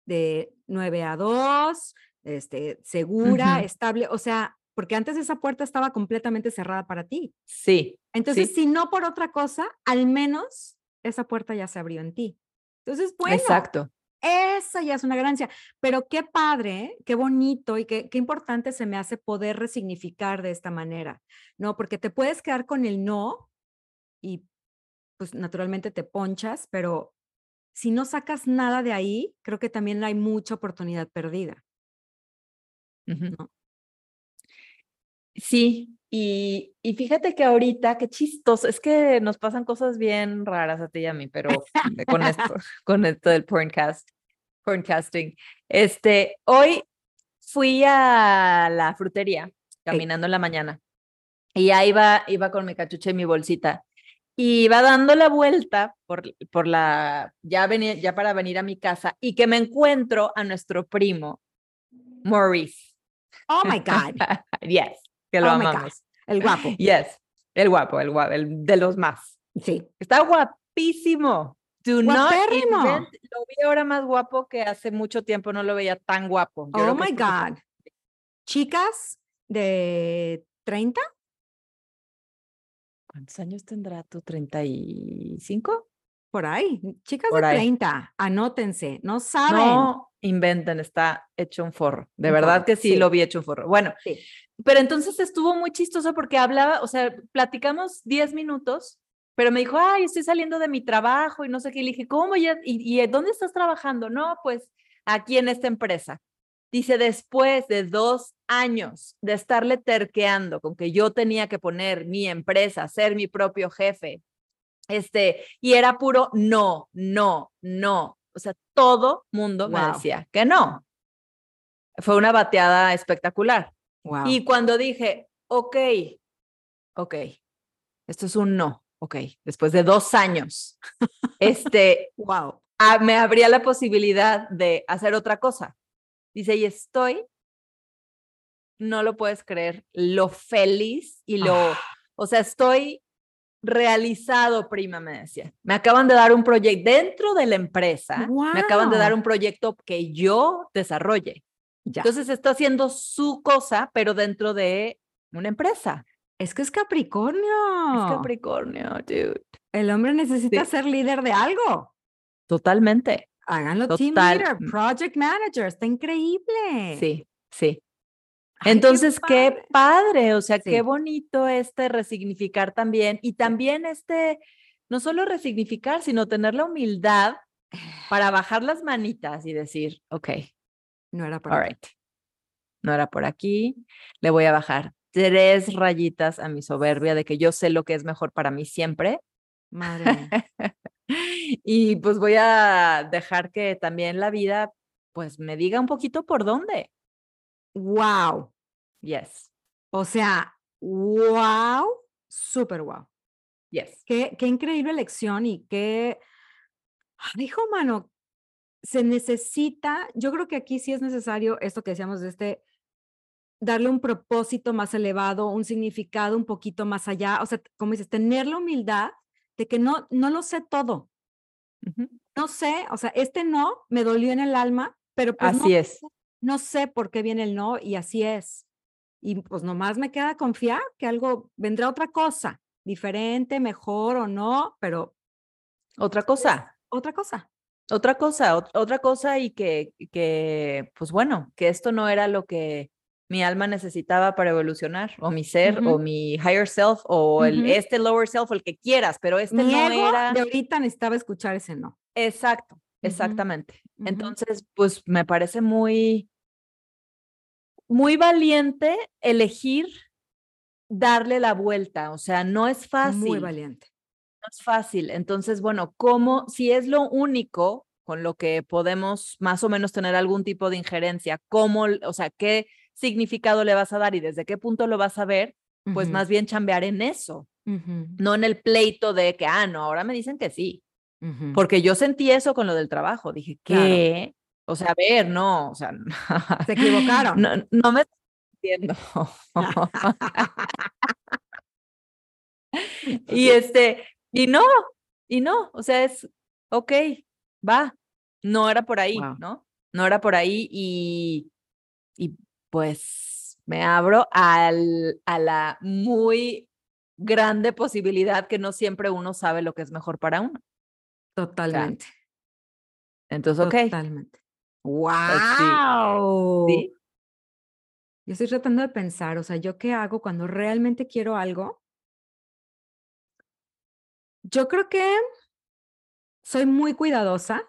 de 9 a 2, este, segura, estable, o sea, porque antes esa puerta estaba completamente cerrada para ti. Sí. Entonces, si no por otra cosa, al menos esa puerta ya se abrió en ti. Entonces, bueno. Exacto. Esa ya es una ganancia. Pero qué padre, qué bonito y qué, qué importante se me hace poder resignificar de esta manera, ¿no? Porque te puedes quedar con el no y pues naturalmente te ponchas, pero si no sacas nada de ahí, creo que también hay mucha oportunidad perdida. Sí, y, y, fíjate que ahorita, qué chistoso, es que nos pasan cosas bien raras a ti y a mí, pero con *laughs* esto, con esto del porncast, porncasting. Este, hoy fui a la frutería caminando en la mañana y ahí iba, iba con mi cachucha y mi bolsita y iba dando la vuelta por, por la, ya, venía, ya para venir a mi casa y que me encuentro a nuestro primo, Maurice. Oh my God. *laughs* yes, que lo oh amamos. El guapo. *laughs* Yes, el guapo, el guapo, el de los más. Sí. Está guapísimo. Do not invent. Lo vi ahora más guapo que hace mucho tiempo no lo veía tan guapo. oh my God. Chicas de 30? ¿Cuántos años tendrá tú? ¿35? Por ahí, chicas de 30, anótense, no saben. No inventen, está hecho un forro. De verdad que sí, lo vi hecho un forro. Bueno, pero entonces estuvo muy chistoso porque hablaba, o sea, platicamos 10 minutos, pero me dijo, ay, estoy saliendo de mi trabajo y no sé qué. le dije, ¿cómo? ¿Y, y, dónde estás trabajando? No, pues aquí en esta empresa. Dice, después de dos años de estarle terqueando con que yo tenía que poner mi empresa, ser mi propio jefe, este, y era puro no, no, no. O sea, todo mundo me decía que no. Fue una bateada espectacular. Y cuando dije, ok, ok, esto es un no, ok, después de dos años, *laughs* este, wow. me abría la posibilidad de hacer otra cosa. Dice, y estoy, no lo puedes creer, lo feliz y lo, ah. o sea, estoy realizado, prima, me decía. Me acaban de dar un proyecto dentro de la empresa, me acaban de dar un proyecto que yo desarrolle. Entonces está haciendo su cosa, pero dentro de una empresa. Es que es Capricornio. Es Capricornio, dude. El hombre necesita ser líder de algo. Totalmente. Háganlo team leader, project manager, está increíble. Sí, sí. Entonces, qué padre. o sea, qué bonito este resignificar también y también este, no solo resignificar, sino tener la humildad para *sighs* bajar las manitas y decir, ok, no era por aquí. No era por aquí, le voy a bajar tres rayitas a mi soberbia de que yo sé lo que es mejor para mí siempre. Madre. *laughs* y pues voy a dejar que también la vida pues me diga un poquito por dónde. Wow. Yes. O sea, wow, súper wow. Yes. Qué, qué increíble lección y qué, dijo mano, se necesita, yo creo que aquí sí es necesario esto que decíamos de este, darle un propósito más elevado, un significado un poquito más allá, o sea, como dices, tener la humildad de que no, no lo sé todo. No sé, o sea, este no me dolió en el alma, pero pues así es no sé por qué viene el no y así es. Y pues nomás me queda confiar que algo vendrá otra cosa, diferente, mejor o no, pero... Otra cosa. Otra cosa. Otra cosa, otra cosa y que, que, pues bueno, que esto no era lo que mi alma necesitaba para evolucionar, o mi ser, o mi higher self, o el, este lower self, o el que quieras, pero este no era... De ahorita necesitaba escuchar ese no. Exacto, exactamente. Entonces, pues me parece muy, muy valiente elegir darle la vuelta, o sea, no es fácil. Muy valiente. No es fácil. Entonces, bueno, ¿cómo, si es lo único con lo que podemos más o menos tener algún tipo de injerencia, cómo, o sea, qué significado le vas a dar y desde qué punto lo vas a ver, pues más bien chambear en eso, no en el pleito de que, ah, no, ahora me dicen que sí. Porque yo sentí eso con lo del trabajo. Dije, ¿qué? O sea, a ver, no, o sea, *laughs* se equivocaron. no, no me entiendo. *laughs* y este, y no, y no, o sea, es, ok, va, no era por ahí, Wow. ¿no? No era por ahí y, y pues me abro al, a la muy grande posibilidad que no siempre uno sabe lo que es mejor para uno. Totalmente. Entonces, ok, Totalmente. Pues sí. ¡Wow! ¿sí? Yo estoy tratando de pensar, o sea, ¿yo qué hago cuando realmente quiero algo? Yo creo que soy muy cuidadosa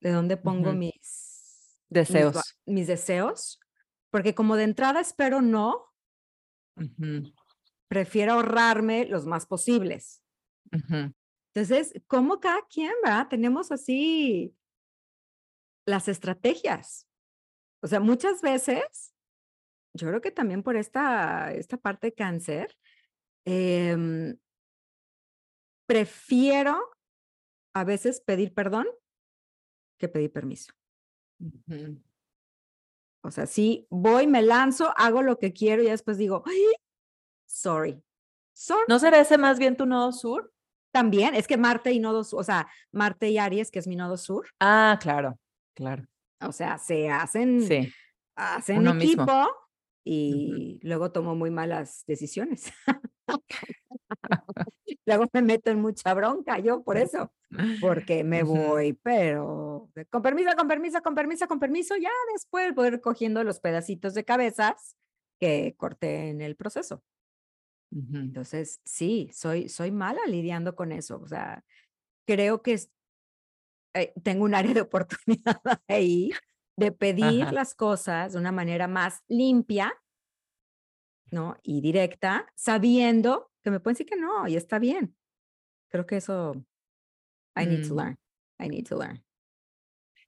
de dónde pongo mis, Deseos. mis deseos, porque como de entrada espero no, prefiero ahorrarme los más posibles. Entonces, como cada quien, ¿verdad? Tenemos así las estrategias. O sea, muchas veces, yo creo que también por esta, esta parte de cáncer, em, prefiero a veces pedir perdón que pedir permiso. O sea, sí, voy, me lanzo, hago lo que quiero y después digo, "Ay, sorry. Sorry. ¿No será ese más bien tu nodo sur? También, es que Marte y nodo, o sea, Marte y Aries, que es mi nodo sur, Ah, claro, claro. o sea, se hacen, Sí. hacen uno mismo. equipo y luego tomo muy malas decisiones. *laughs* *laughs* luego me meto en mucha bronca yo por eso, porque me voy, pero con permiso, con permiso, con permiso, con permiso, ya después voy recogiendo los pedacitos de cabezas que corté en el proceso. Entonces, sí, soy, soy mala lidiando con eso. O sea, creo que es- eh, tengo un área de *laughs* oportunidad ahí de pedir Ajá. las cosas de una manera más limpia, ¿no? Y directa, sabiendo que me pueden decir que no y está bien. Creo que eso, I need to Mm. learn. I need to learn.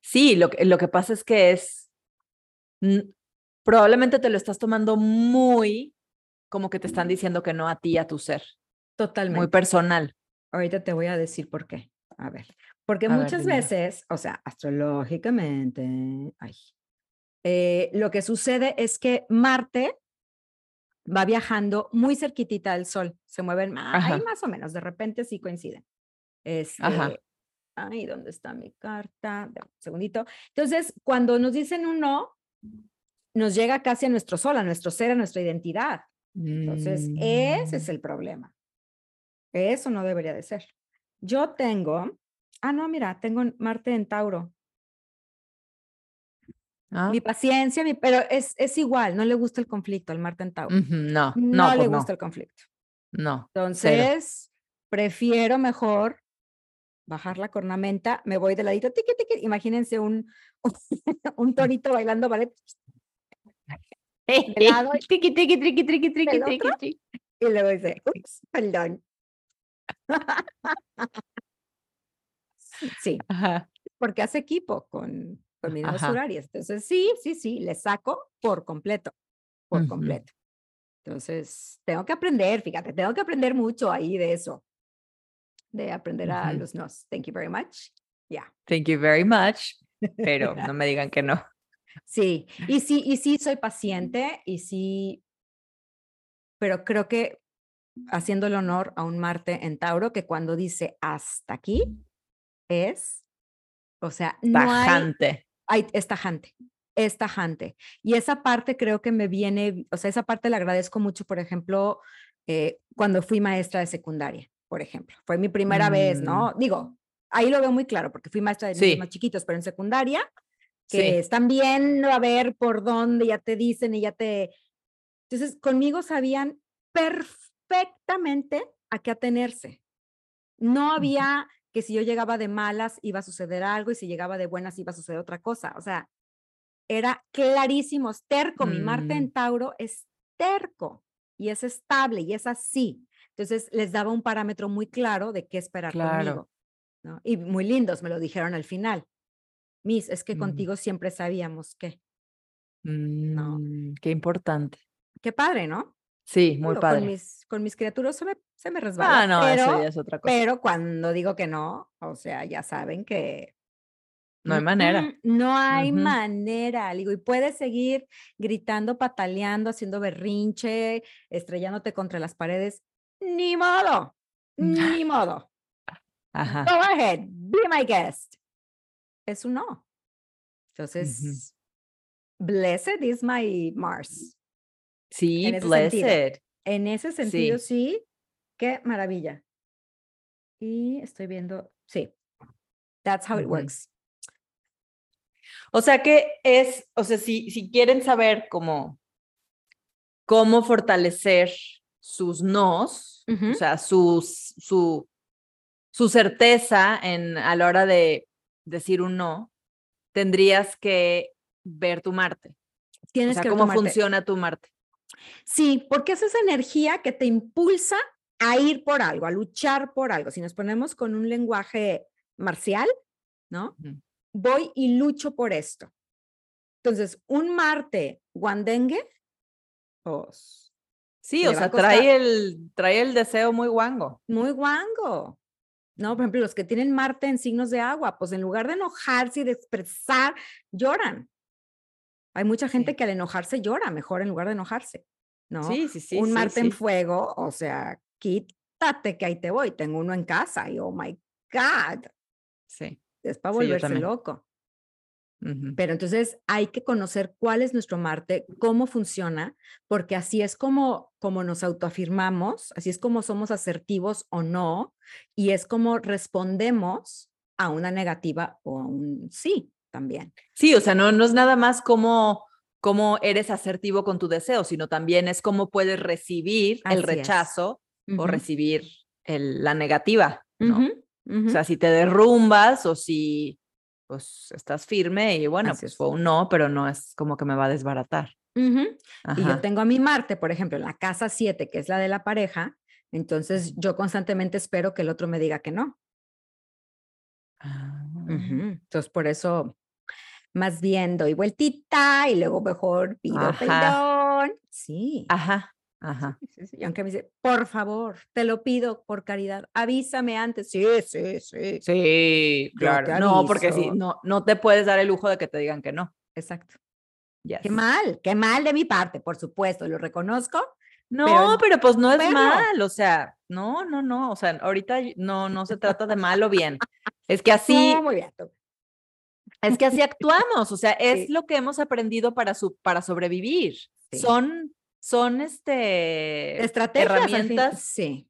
Sí, lo que, lo que pasa es que es, mm, probablemente te lo estás tomando muy como que te están diciendo que no a ti, a tu ser, muy Totalmente. personal. Ahorita te voy a decir por qué. A ver, porque A ver, muchas dímelo. veces, o sea, astrológicamente, ay, eh, lo que sucede es que Marte va viajando muy cerquitita del Sol, se mueven Ajá. más o menos, de repente sí coinciden. Ajá. Este, ay, ¿dónde está mi carta? Un segundito. Entonces, cuando nos dicen un no, nos llega casi a nuestro sol, a nuestro ser, a nuestra identidad. Entonces, ese es Mm, el problema. Eso no debería de ser. Yo tengo, ah, no, mira, tengo en Marte en Tauro. ah, Mi paciencia, mi- pero es, es igual, no le gusta el conflicto al Marte en Tauro. No, No, no, le pues gusta no, el conflicto. no. Entonces, prefiero mejor bajar la cornamenta, me voy de ladito, tiqui, tiqui. Imagínense un, *laughs* un *laughs* torito bailando ballet de *laughs* lado Triqui, triqui, triqui, triqui, triqui, y luego dice, ups, perdón. *laughs* Sí, Ajá. porque hace equipo con, con. Entonces, sí, sí, sí, le saco por completo, por Ujú. completo. Entonces, tengo que aprender, fíjate, tengo que aprender mucho ahí de eso, de aprender a Ujú. los nos. Thank you very much. Yeah. Thank you very much, *laughs* pero no me digan que no. Sí, y sí, y sí soy paciente y sí, pero creo que haciendo el honor a un Marte en Tauro, que cuando dice hasta aquí es, o sea, no hay, Tajante. hay- es tajante, es tajante. Y esa parte creo que me viene, o sea, esa parte la agradezco mucho, por ejemplo, eh, cuando fui maestra de secundaria, por ejemplo. Fue mi primera vez, ¿no? Digo, ahí lo veo muy claro, porque fui maestra de niños Mm. Sí. más chiquitos, pero en secundaria, Sí. que están viendo a ver por dónde, ya te dicen y ya te... Entonces, conmigo sabían perfectamente a qué atenerse. No había que si yo llegaba de malas iba a suceder algo y si llegaba de buenas iba a suceder otra cosa. O sea, era clarísimo, es terco. Mi Marte Mm. en Tauro es terco y es estable y es así. Entonces les daba un parámetro muy claro de qué esperar Claro. conmigo. ¿no? Y muy lindos, me lo dijeron al final. Miss, es que Mm. contigo siempre sabíamos que. Mm, Qué importante. Qué padre, ¿no? Sí, muy padre. Con mis, con mis criaturas se me, se me resbala. Ah, no, pero, eso ya es otra cosa. pero cuando digo que no, o sea, ya saben que No hay manera. No hay manera, digo, y puedes seguir gritando, pataleando, haciendo berrinche, estrellándote contra las paredes. Ni modo, *laughs* ni modo. Ajá. Go ahead, be my guest. Es un no. Entonces, blessed is my Mars. Sí, en blessed. sentido. En ese sentido, sí. Qué maravilla. Y estoy viendo, sí. That's how it works. O sea que es, o sea, si, si quieren saber cómo, cómo fortalecer sus nos, o sea, sus, su, su certeza en, a la hora de decir un no, tendrías que ver tu Marte. O Tienes sea, que cómo funciona tu Marte. Sí, porque es esa energía que te impulsa a ir por algo, a luchar por algo. Si nos ponemos con un lenguaje marcial, ¿no? Voy y lucho por esto. Entonces, un Marte guandengue, pues Sí, o sea, costar- trae el, trae el deseo muy guango. muy guango. ¿No? Por ejemplo, los que tienen Marte en signos de agua, pues en lugar de enojarse y de expresar, lloran. Hay mucha gente Sí. que al enojarse llora, mejor en lugar de enojarse, ¿no? Sí, sí, sí. un sí, Marte en fuego, o sea, quítate que ahí te voy. Tengo uno en casa y oh my God, Sí. es para volverse también. Pero entonces hay que conocer cuál es nuestro Marte, cómo funciona, porque así es como, como nos autoafirmamos, así es como somos asertivos o no, y es como respondemos a una negativa o a un sí también. Sí, o sea, no, no es nada más como cómo eres asertivo con tu deseo, sino también es cómo puedes recibir Así el rechazo o recibir el- la negativa, ¿no? O sea, si te derrumbas o si pues estás firme y bueno, Así pues es. fue un no, pero no es como que me va a desbaratar. Ujú. Y yo tengo a mi Marte, por ejemplo, en la casa 7, que es la de la pareja, entonces yo constantemente espero que el otro me diga que no. Ah, Ujú. Entonces, por eso, más bien doy vueltita y luego mejor pido Ajá. perdón. Sí. Ajá, ajá. sí, sí, sí. Y aunque me dice, por favor, te lo pido por caridad, avísame antes. Sí, sí, sí. Sí, claro. No, porque aviso. no, no te puedes dar el lujo de que te digan que no. Exacto. Yes. Qué mal, qué mal de mi parte, por supuesto, lo reconozco. No, pero, pues no es pero- mal, o sea, no, no, no, o sea, ahorita no, no se trata de mal o bien. *laughs* Es que así, No, muy bien. tú. es que así *laughs* actuamos, o sea, es Sí. lo que hemos aprendido para, su, para sobrevivir. Sí. Son, son este, Estrategias herramientas Sí.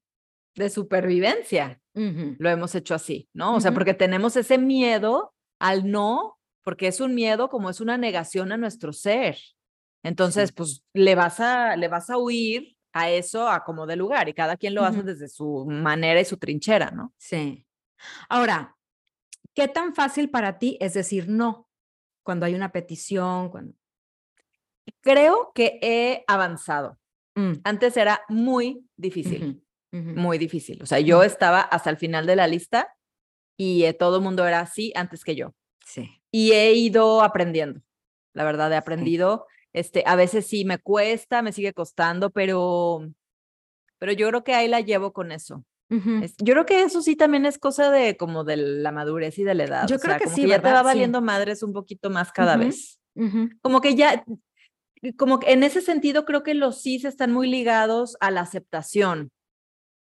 de supervivencia. Lo hemos hecho así, ¿no? O sea, porque tenemos ese miedo al no, porque es un miedo como es una negación a nuestro ser. Entonces, pues le vas a, le vas a huir a eso a como de lugar y cada quien lo hace desde su manera y su trinchera, ¿no? Sí. Ahora, ¿qué tan fácil para ti es decir no cuando hay una petición? Cuando... Creo que he avanzado. Mm, Antes era muy difícil, ujú, ujú. muy difícil. O sea, yo Mm. estaba hasta el final de la lista y eh, todo el mundo era así antes que yo. Sí. Y he ido aprendiendo, la verdad, he aprendido. Este, a veces sí me cuesta, me sigue costando, pero, pero yo creo que ahí la llevo con eso. Yo creo que eso sí también es cosa de como de la madurez y de la edad. Yo o creo sea, que como sí, ya te ¿verdad? va Sí. valiendo madres un poquito más cada Ujú. vez. Ujú. Como que ya, como que en ese sentido creo que los sí están muy ligados a la aceptación,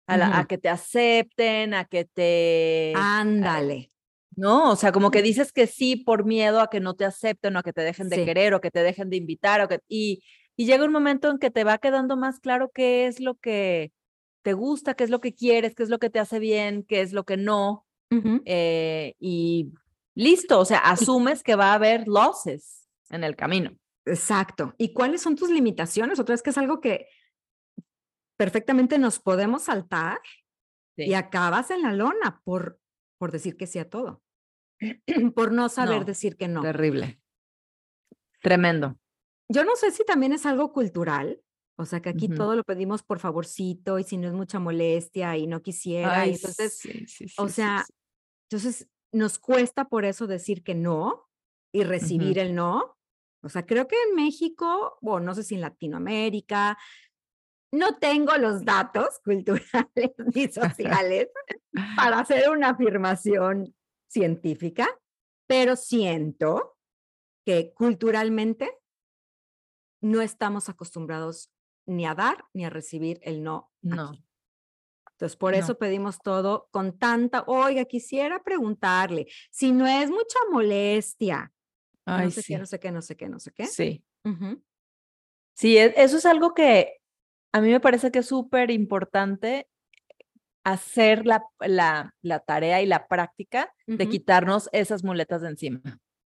a, la- a Ujú. que te acepten, a que te... Ándale. ¿no? O sea, como que dices que sí por miedo a que no te acepten o a que te dejen de Sí. querer o que te dejen de invitar o que y, y llega un momento en que te va quedando más claro qué es lo que te gusta, qué es lo que quieres, qué es lo que te hace bien, qué es lo que no eh, y listo, o sea, asumes que va a haber losses en el camino. Exacto. ¿Y cuáles son tus limitaciones? Otra vez que es algo que perfectamente nos podemos saltar y Sí. acabas en la lona por, por decir que sí a todo. *clears throat* por no saber No, decir que no. Terrible. Tremendo. Yo no sé si también es algo cultural, o sea, que aquí Ujú. todo lo pedimos por favorcito y si no es mucha molestia y no quisiera. y Ay, entonces, sí, sí, sí, o sea, entonces nos cuesta por eso decir que no y recibir el no. O sea, creo que en México, o no sé si en Latinoamérica, no tengo los datos *laughs* culturales ni *laughs* sociales para hacer una afirmación científica, pero siento que culturalmente no estamos acostumbrados ni a dar ni a recibir el no. No. aquí. Entonces, por eso pedimos todo con tanta, oiga, quisiera preguntarle, si no es mucha molestia, Ay, no sé sí. qué, no sé qué, no sé qué, no sé qué. Sí. Sí, e- eso es algo que a mí me parece que es súper importante hacer la, la, la tarea y la práctica de quitarnos esas muletas de encima.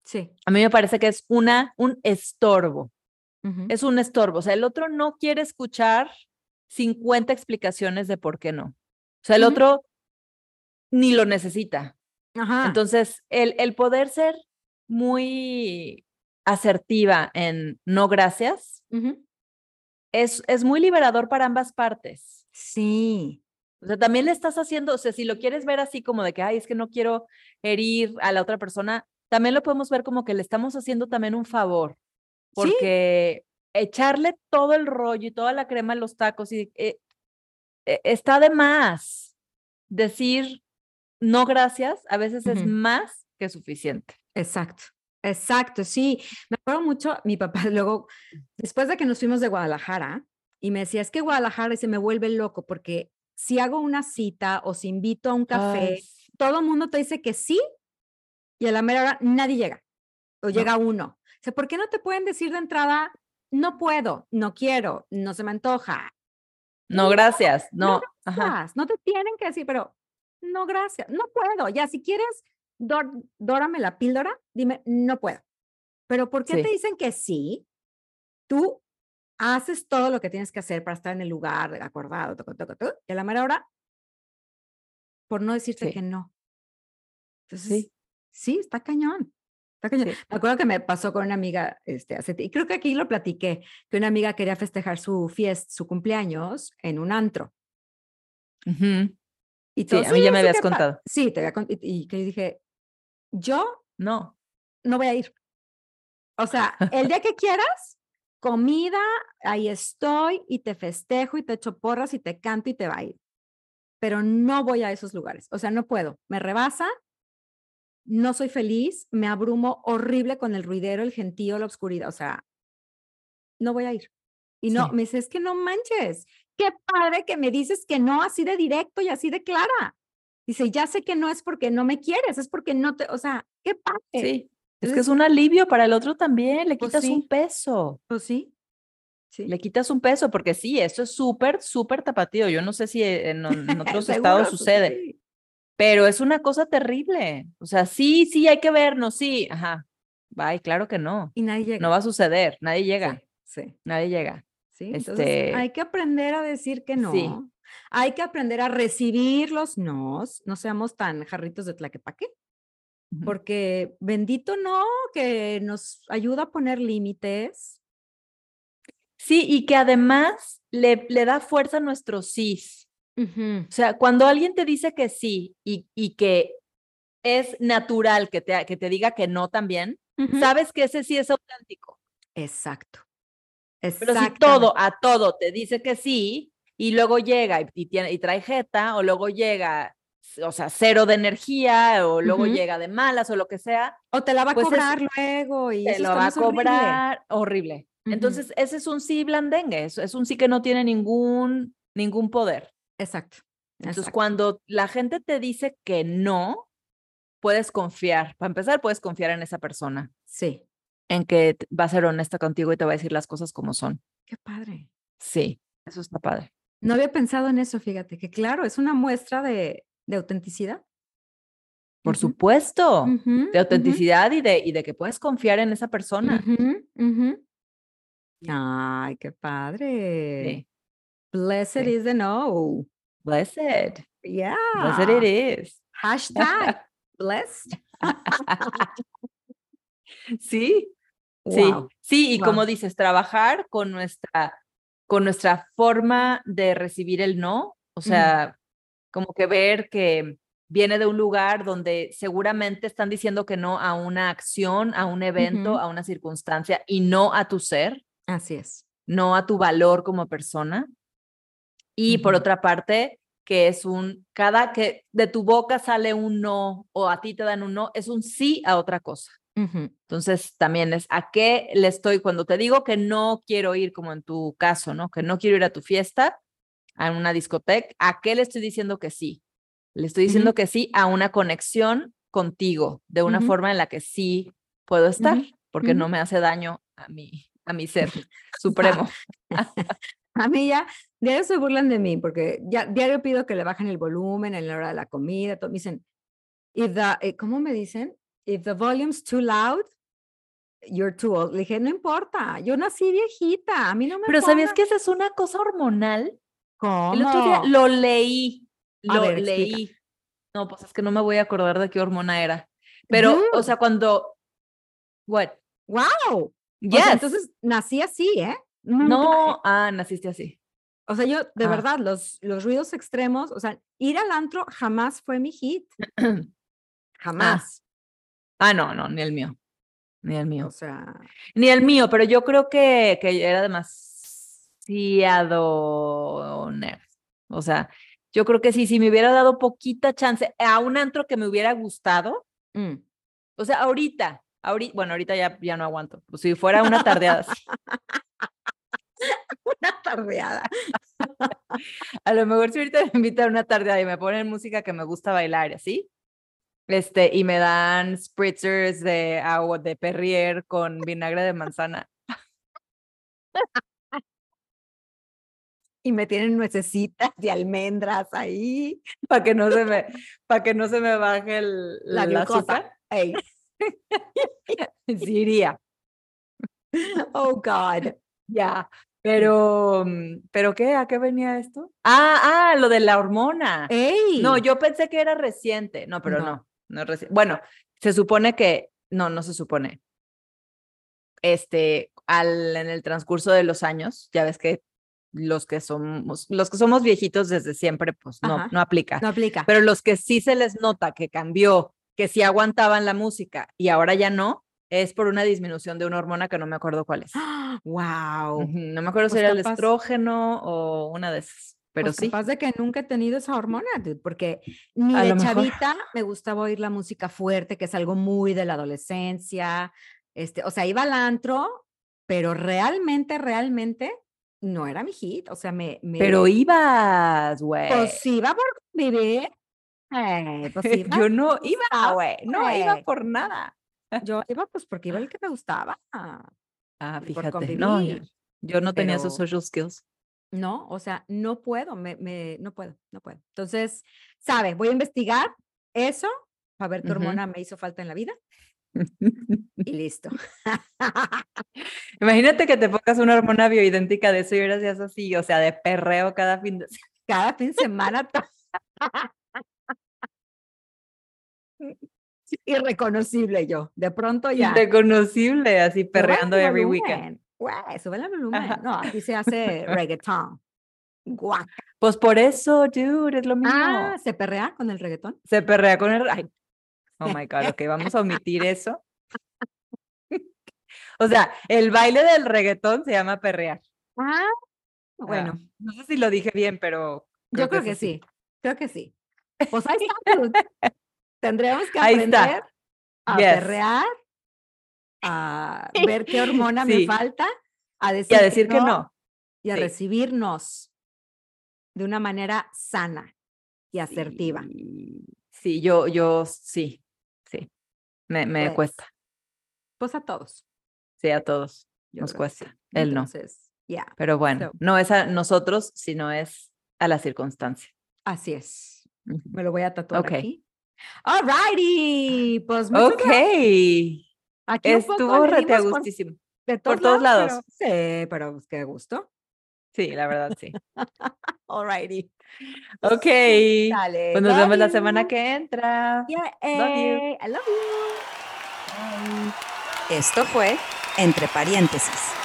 Sí. A mí me parece que es una, un estorbo, es un estorbo. O sea, el otro no quiere escuchar 50 explicaciones de por qué no. O sea, el otro ni lo necesita. Ajá. Entonces, el, el poder ser muy asertiva en no gracias es, es muy liberador para ambas partes. Sí. O sea, también le estás haciendo, o sea, si lo quieres ver así como de que, ay, es que no quiero herir a la otra persona, también lo podemos ver como que le estamos haciendo también un favor, Sí. porque echarle todo el rollo y toda la crema en los tacos y eh, eh, está de más. Decir no gracias a veces es más que suficiente. Exacto, exacto, sí. Me acuerdo mucho, mi papá *laughs* luego, después de que nos fuimos de Guadalajara, y me decía, es que Guadalajara se me vuelve loco porque si hago una cita o si invito a un café, Ay, todo el mundo te dice que sí y a la mera hora nadie llega o llega uno. O sea, ¿por qué no te pueden decir de entrada, no puedo, no quiero, no se me antoja? No, gracias. no No, ajá. Gracias, No te tienen que decir, pero no, gracias, no puedo. Ya, si quieres, dor- dórame la píldora, dime, no puedo. Pero ¿por qué te Sí. dicen que sí? Tú haces todo lo que tienes que hacer para estar en el lugar acordado, toco, toco, toco, y a la mera hora, por no decirte Sí. que no. Entonces, Sí. sí, está cañón. Está cañón. Sí. Me acuerdo que me pasó con una amiga, este, hace, y creo que aquí lo platiqué, que una amiga quería festejar su fiesta, su cumpleaños en un antro. Ujú. Y Sí, todos, a mí ya "Sí, me sí, habías qué pa-". contado. Sí, te había con- y, y que dije, yo No. no voy a ir. O sea, el día que quieras, comida, ahí estoy y te festejo y te echo porras y te canto y te bailo. Pero no voy a esos lugares. O sea, no puedo. Me rebasa, no soy feliz, me abrumo horrible con el ruidero, el gentío, la oscuridad. O sea, no voy a ir. Y no, Sí. me dice, es que no manches. Qué padre que me dices que no así de directo y así de clara. Dice, ya sé que no es porque no me quieres, es porque no te, o sea, qué padre. Sí. Es que Entonces, es un alivio para el otro también. Le Pues quitas un sí. peso. Pues sí. Sí. Le quitas un peso, porque sí, esto es súper, súper tapatío. Yo no sé si en, en *laughs* otros estados pues sucede, sí. pero es una cosa terrible. O sea, sí, sí, hay que vernos, sí. Ajá. Bye, claro que no. Y nadie llega. No va a suceder. Nadie llega. Sí, Nadie llega. sí. Entonces Este, hay que aprender a decir que no. sí. Hay que aprender a recibir los nos. No seamos tan jarritos de tlaquepaque, porque bendito no, que nos ayuda a poner límites. Sí, y que además le, le da fuerza a nuestro. Ujú, O sea, cuando alguien te dice que sí y, y que es natural que te, que te diga que no también, sabes que ese sí es auténtico. Exacto. Pero si todo a todo te dice que sí y luego llega y, y tiene, y trae jeta o luego llega, o sea, cero de energía o luego llega de malas o lo que sea, O te la va a pues es- cobrar luego y te lo va a horrible. cobrar horrible. Entonces, ese es un sí blandengue, es, es un sí que no tiene ningún, ningún poder. Exacto. Entonces, exacto. cuando la gente te dice que no, puedes confiar. Para empezar, puedes confiar en esa persona, Sí. en que va a ser honesta contigo y te va a decir las cosas como son. Qué padre. Sí, eso está padre. No había pensado en eso, fíjate, que claro, es una muestra de, de autenticidad. Por supuesto, de autenticidad y, de, y de que puedes confiar en esa persona. Ay, qué padre. Sí. Blessed sí. is the no. Blessed. Yeah. Blessed it is. Hashtag blessed. *laughs* Sí, sí, Wow. sí, y como dices, trabajar con nuestra, con nuestra forma de recibir el no, o sea, como que ver que viene de un lugar donde seguramente están diciendo que no a una acción, a un evento, a una circunstancia y no a tu ser, Así es. no a tu valor como persona. Y por otra parte, que es un, cada que de tu boca sale un no o a ti te dan un no, es un sí a otra cosa. Entonces, también es a qué le estoy, cuando te digo que no quiero ir, como en tu caso, ¿no? Que no quiero ir a tu fiesta, a una discoteca, ¿a qué le estoy diciendo que sí? Le estoy diciendo que sí a una conexión contigo, de una forma en la que sí puedo estar, porque no me hace daño a mi, a mi ser *laughs* supremo. *laughs* a mí ya, diario se burlan de mí, porque ya diario pido que le bajen el volumen en la hora de la comida, todo, me dicen, if the, eh, ¿cómo me dicen? If the volume's too loud, you're too old. Le dije, no importa, yo nací viejita, a mí no me Pero ¿sabías que esa es una cosa hormonal? ¿Cómo? El otro día lo leí, lo leí. No, pues es que no me voy a acordar de qué hormona era. Pero, o sea, cuando... What? Wow. Yes. entonces nací así, ¿eh? No, ah, naciste así. O sea, yo, de ah. verdad, los, los ruidos extremos, o sea, ir al antro jamás fue mi hit. *clears throat* Ah. jamás. Ah, no, no, ni el mío. Ni el mío. O sea. Ni el mío, pero yo creo que, que era demasiado nerd. O sea, yo creo que sí, si me hubiera dado poquita chance a un antro que me hubiera gustado. Mm. O sea, ahorita, ahorita, bueno, ahorita ya, ya no aguanto. Pues si fuera una tardeada. *laughs* una tardeada. *laughs* a lo mejor si ahorita me invitan a una tardeada y me ponen música que me gusta bailar, ¿así? Este, y me dan spritzers de agua de Perrier con vinagre de manzana. y me tienen nuecesitas de almendras ahí para que no se me para que no se me baje el, la, glucosa. *laughs* sí iría. Oh God. Ya. Pero, mm, ¿pero qué? ¿A qué venía esto? Ah, ah, lo de la hormona. Ey. No, yo pensé que era reciente. No, pero no. No bueno, se supone que, no, no se supone. Este, al, en el transcurso de los años, ya ves que los que somos, los que somos viejitos desde siempre, pues no, no aplica. No aplica. Pero los que sí se les nota que cambió, que sí aguantaban la música y ahora ya no, es por una disminución de una hormona que no me acuerdo cuál es. *gasps* ¡Wow! No me acuerdo si pues era el estrógeno o una de esas. Pero pues sí. Capaz de que nunca he tenido esa hormona, porque ni de chavita me gustaba oír la música fuerte, que es algo muy de la adolescencia. Este, o sea, iba al antro, pero realmente, realmente no era mi hit. O sea, me. Pero ibas, güey. Pues iba por vivir. Eh, pues *laughs* Yo no iba, güey. No iba por nada. Yo iba pues porque iba el *laughs* que me gustaba. Ah, fíjate. No, yo, no tenía esos social skills. No, o sea, no puedo, me, me, no puedo, no puedo. Entonces, sabe, voy a investigar eso, a ver qué hormona me hizo falta en la vida. y *laughs* listo. *laughs* Imagínate que te pongas una hormona bioidéntica de eso y seas así, o sea, de perreo cada fin de semana. *laughs* Cada fin de semana. Irreconocible yo, de pronto ya. Irreconocible, así perreando every weekend güey, sube el volumen. No, aquí se hace *laughs* reggaetón. Guaca. Pues por eso, dude, es lo mismo. Ah, ¿se perrea con el reggaetón? Se perrea con el... Ay. Oh my God, ok, vamos a omitir eso. *laughs* o sea, el baile del reggaetón se llama perrear. Ah, bueno. no sé si lo dije bien, pero... Yo creo que, sí. creo que sí. Pues ahí está. *laughs* Tendríamos que aprender a perrear a ver qué hormona me falta, a decir, y a decir que, no, y a recibirnos de una manera sana y asertiva. Sí, yo, yo, sí, sí, me, me pues cuesta. Pues a todos. Sí, a todos nos cuesta. Él no. ya Pero bueno, no es a nosotros, sino es a la circunstancia. Así es. Me lo voy a tatuar aquí. All righty. Pues Ok. Estuvo rete gustísimo. Por todos lados. sí, pero pues, qué gusto. Sí, la verdad, sí. *laughs* Alrighty. Ok. Dale. Pues nos vemos la semana que entra. Yeah, I love you. Esto fue Entre Paréntesis.